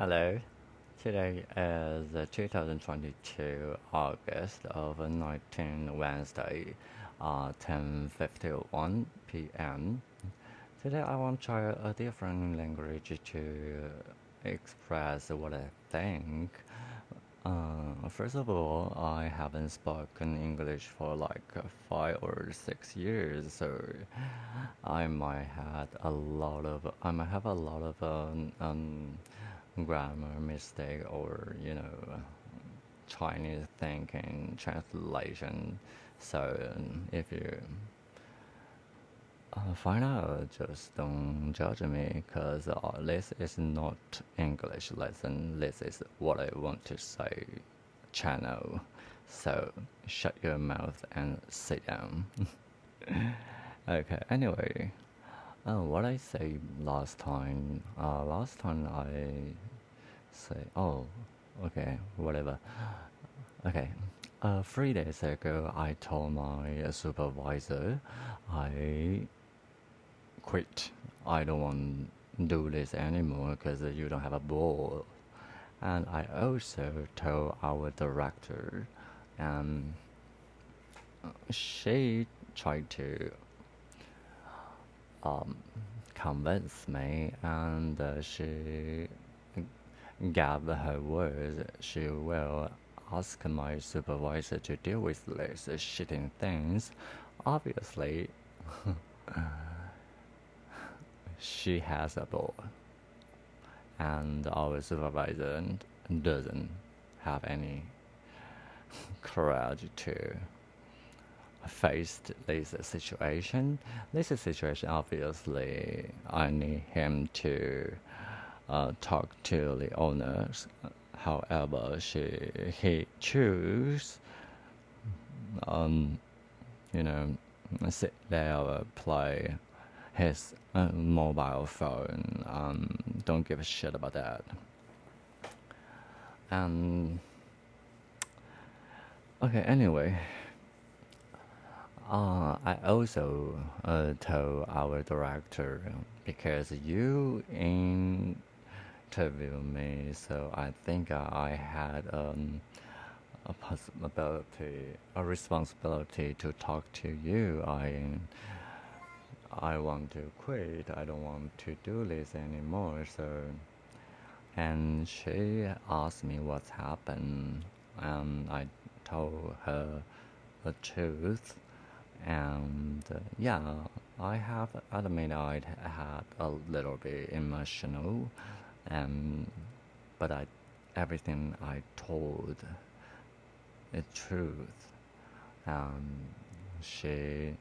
Hello. Today is 2022 August of 19 Wednesday, uh, 10:51 p.m. Today I want to try a different language to express what I think. Uh, first of all, I haven't spoken English for like five or six years, so I might have a lot of I might have a lot of um, um grammar mistake or you know Chinese thinking translation. So if you uh, find out, just don't judge me because uh, this is not English lesson. This is what I want to say channel. So shut your mouth and sit down. okay. Anyway. Uh, what I say last time, uh, last time I say, oh, okay, whatever. Okay, uh, three days ago, I told my supervisor I quit. I don't want to do this anymore because you don't have a ball. And I also told our director, and she tried to um, convince me, and uh, she gave her word she will ask my supervisor to deal with these shitting things. Obviously, she has a ball, and our supervisor doesn't have any courage to faced this situation. This situation, obviously, I need him to uh, talk to the owners. However, she he choose, um, you know, sit there play his uh, mobile phone. Um, don't give a shit about that. And okay, anyway. Uh, I also uh, told our director because you interviewed me, so I think I had um, a possibility, a responsibility to talk to you. I I want to quit. I don't want to do this anymore. So, and she asked me what's happened, and I told her the truth and uh, yeah, I have admitted I had a little bit emotional, and but I everything I told is truth. Um, she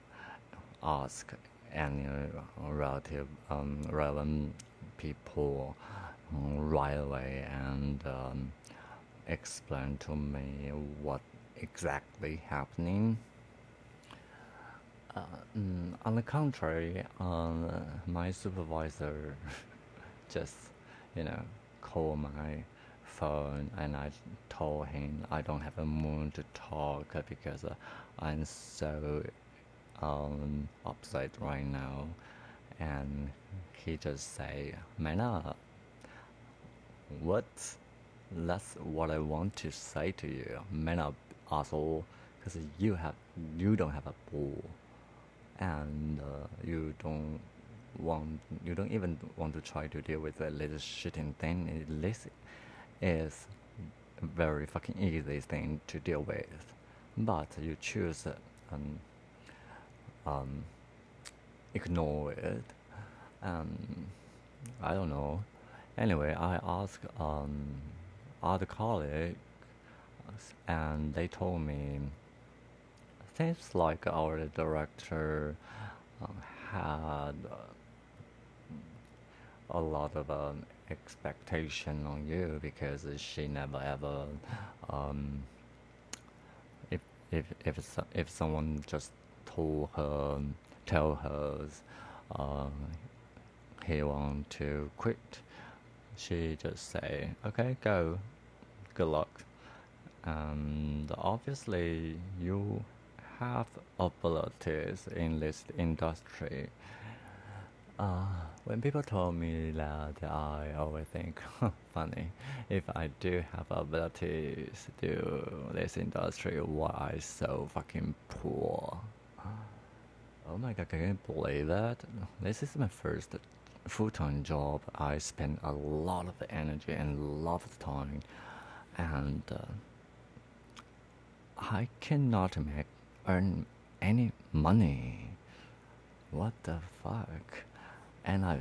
asked any relative um, relevant people right away and um, explained to me what exactly happening uh, mm, on the contrary, um, my supervisor just, you know, call my phone and I told him I don't have a mood to talk because uh, I'm so um, upset right now. And he just say, "Mena, what? That's what I want to say to you, Mena, asshole, because you have you don't have a ball." and uh, you don't want you don't even want to try to deal with that little shitting thing. This is very fucking easy thing to deal with. But you choose um, um, ignore it. And I don't know. Anyway I asked um, other colleagues and they told me seems like our director um, had uh, a lot of um, expectation on you because she never ever um, if if if if someone just told her tell her uh, he want to quit she just say okay go good luck and obviously you have abilities in this industry. Uh, when people told me that, I always think funny. If I do have abilities to do this industry, why so fucking poor? Oh my god, can you believe that? This is my first full-time job. I spend a lot of energy and a lot of time, and uh, I cannot make earn any money. What the fuck? And I,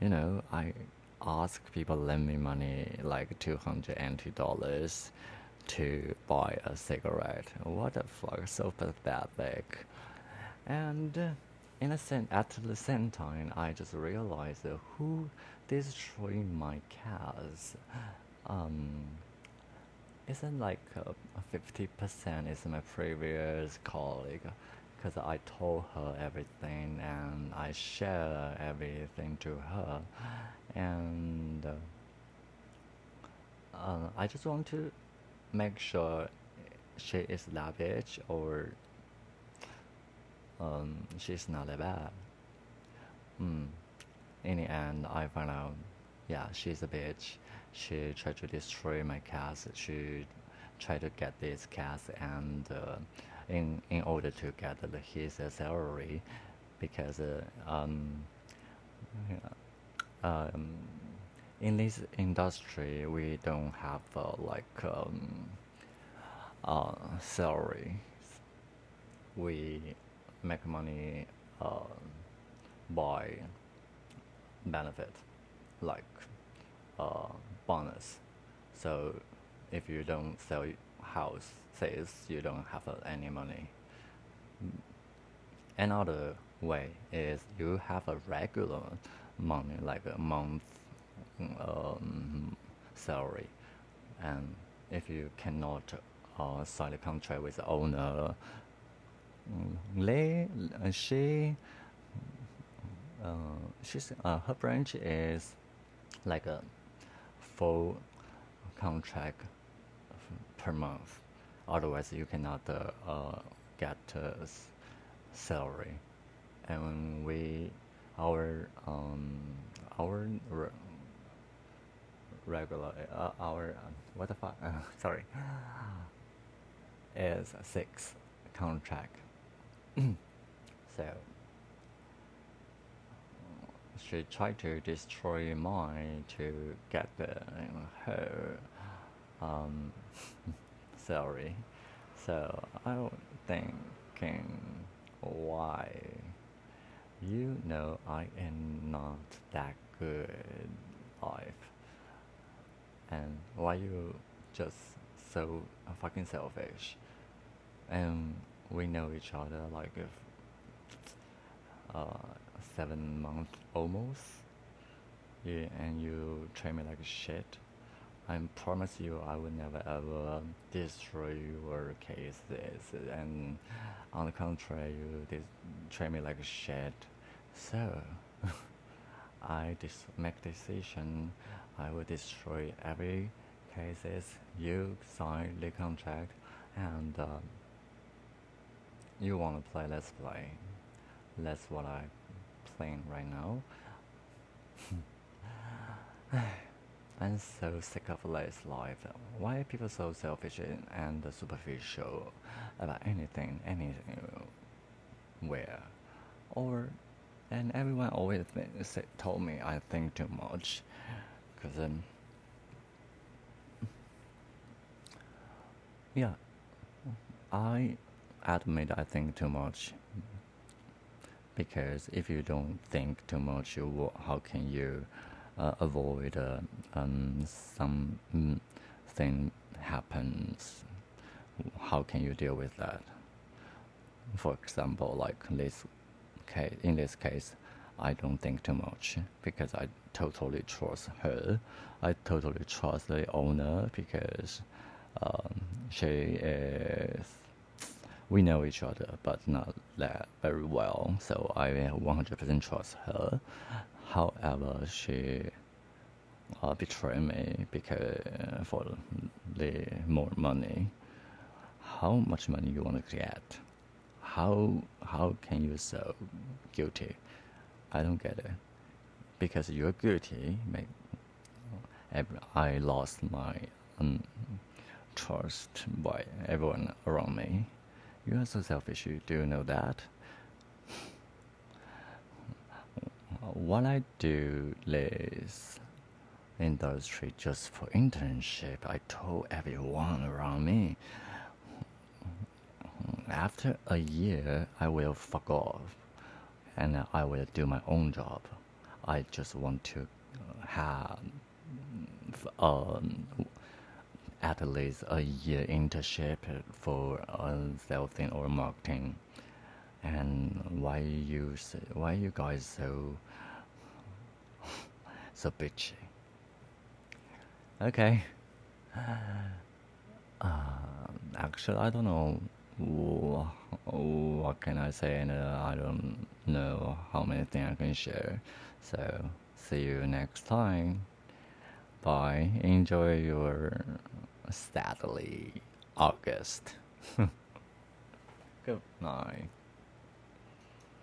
you know, I ask people lend me money like two hundred and dollars to buy a cigarette. What the fuck? So pathetic. And uh, in a sense, at the same time, I just realized uh, who destroyed my cars. Um, isn't like uh, fifty percent is my previous colleague because I told her everything and I share everything to her, and uh, uh, I just want to make sure she is bitch or um, she's not that bad. Mm. In the end, I found out, yeah, she's a bitch. She tried to destroy my cats. She tried to get this cat and uh, in in order to get his salary, because um, um, in this industry we don't have uh, like um, uh, salary. We make money uh, by benefit, like uh, bonus. So if you don't sell house, says you don't have any money. Another way is you have a regular money, like a month um, salary, and if you cannot uh, sign a contract with the owner Lei, she, uh, she's uh, her branch is like a full contract per month. Otherwise, you cannot uh, uh, get salary. And we, our um, our re regular uh, our what the fuck? sorry, is six contract so she tried to destroy mine to get the, you know, her um, salary. So I was thinking, why? You know I am not that good life. And why you just so fucking selfish? And we know each other like uh, seven months almost. Yeah, and you treat me like shit. I promise you, I will never ever destroy your cases. And on the contrary, you treat me like a shit. So, I dis- make decision. I will destroy every cases you sign the contract, and. Uh, you want to play, let's play. That's what I'm playing right now. I'm so sick of this life. Why are people so selfish and superficial about anything, anything, where? Or, and everyone always told me I think too much. Because, um, yeah, I admit I think too much because if you don't think too much, you how can you avoid uh, um, some mm, thing happens? How can you deal with that? For example, like this case, in this case, I don't think too much because I totally trust her. I totally trust the owner because um, she is we know each other, but not that very well. So I 100% trust her. However, she uh, betrayed me because for the more money. How much money you want to get? How how can you so guilty? I don't get it. because you're guilty. I lost my um, trust by everyone around me. You are so selfish. Do you know that? What I do is industry just for internship. I told everyone around me. After a year, I will fuck off, and I will do my own job. I just want to have um, at least a year internship for uh, sales or marketing. And why you why you guys so so bitchy? Okay. Uh, actually, I don't know what can I say, and uh, I don't know how many things I can share. So, see you next time. Bye. Enjoy your sadly August. Good night.